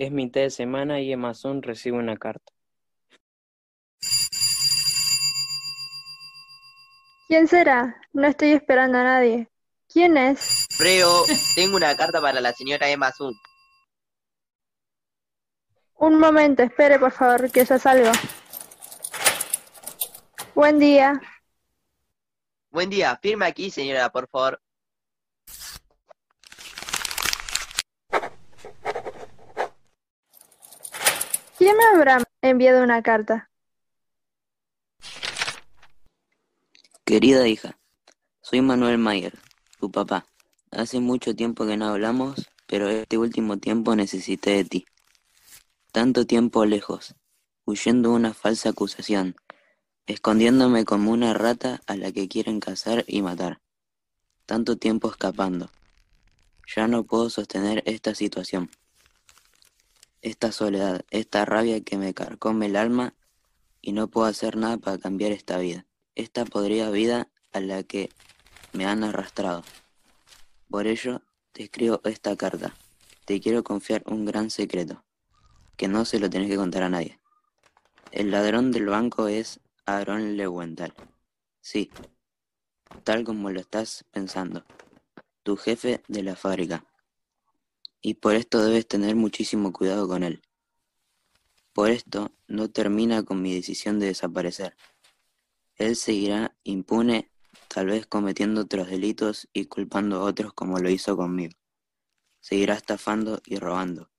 Es mitad de semana y Amazon recibe una carta. ¿Quién será? No estoy esperando a nadie. ¿Quién es? Freo, tengo una carta para la señora Emma Sun. Un momento, espere por favor, que ya salgo. Buen día. Buen día, firma aquí, señora, por favor. ¿Quién me habrá enviado una carta? Querida hija, soy Manuel Mayer, tu papá. Hace mucho tiempo que no hablamos, pero este último tiempo necesité de ti. Tanto tiempo lejos, huyendo una falsa acusación, escondiéndome como una rata a la que quieren cazar y matar. Tanto tiempo escapando. Ya no puedo sostener esta situación. Esta soledad, esta rabia que me carcome el alma y no puedo hacer nada para cambiar esta vida esta podrida vida a la que me han arrastrado. Por ello, te escribo esta carta. Te quiero confiar un gran secreto, que no se lo tenés que contar a nadie. El ladrón del banco es Aaron Lewenthal. Sí, tal como lo estás pensando, tu jefe de la fábrica. Y por esto debes tener muchísimo cuidado con él. Por esto no termina con mi decisión de desaparecer. Él seguirá impune, tal vez cometiendo otros delitos y culpando a otros como lo hizo conmigo. Seguirá estafando y robando.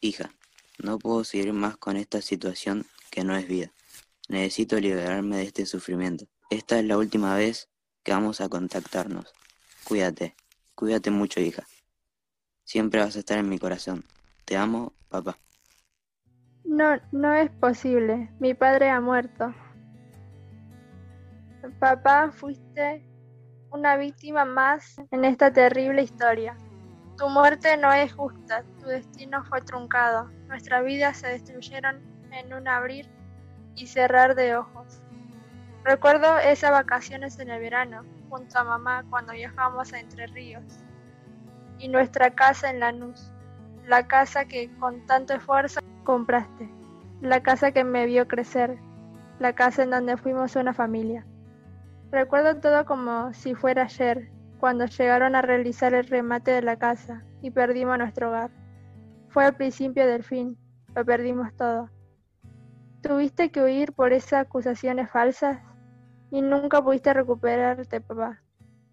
Hija, no puedo seguir más con esta situación que no es vida. Necesito liberarme de este sufrimiento. Esta es la última vez que vamos a contactarnos. Cuídate, cuídate mucho, hija. Siempre vas a estar en mi corazón. Te amo, papá. No, no es posible. Mi padre ha muerto. Papá, fuiste una víctima más en esta terrible historia. Tu muerte no es justa, tu destino fue truncado, nuestras vidas se destruyeron en un abrir y cerrar de ojos. Recuerdo esas vacaciones en el verano, junto a mamá cuando viajamos a Entre Ríos, y nuestra casa en Lanús, la casa que con tanto esfuerzo compraste, la casa que me vio crecer, la casa en donde fuimos una familia. Recuerdo todo como si fuera ayer, cuando llegaron a realizar el remate de la casa y perdimos nuestro hogar. Fue el principio del fin, lo perdimos todo. Tuviste que huir por esas acusaciones falsas y nunca pudiste recuperarte, papá.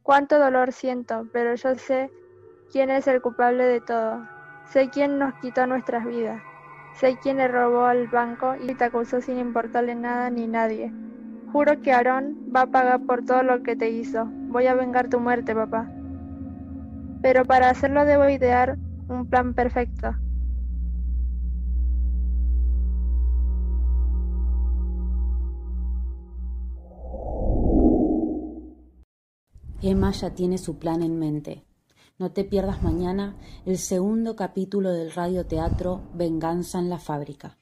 Cuánto dolor siento, pero yo sé quién es el culpable de todo. Sé quién nos quitó nuestras vidas. Sé quién le robó al banco y te acusó sin importarle nada ni nadie. Juro que Aarón va a pagar por todo lo que te hizo. Voy a vengar tu muerte, papá. Pero para hacerlo debo idear un plan perfecto. Emma ya tiene su plan en mente. No te pierdas mañana el segundo capítulo del radioteatro Venganza en la fábrica.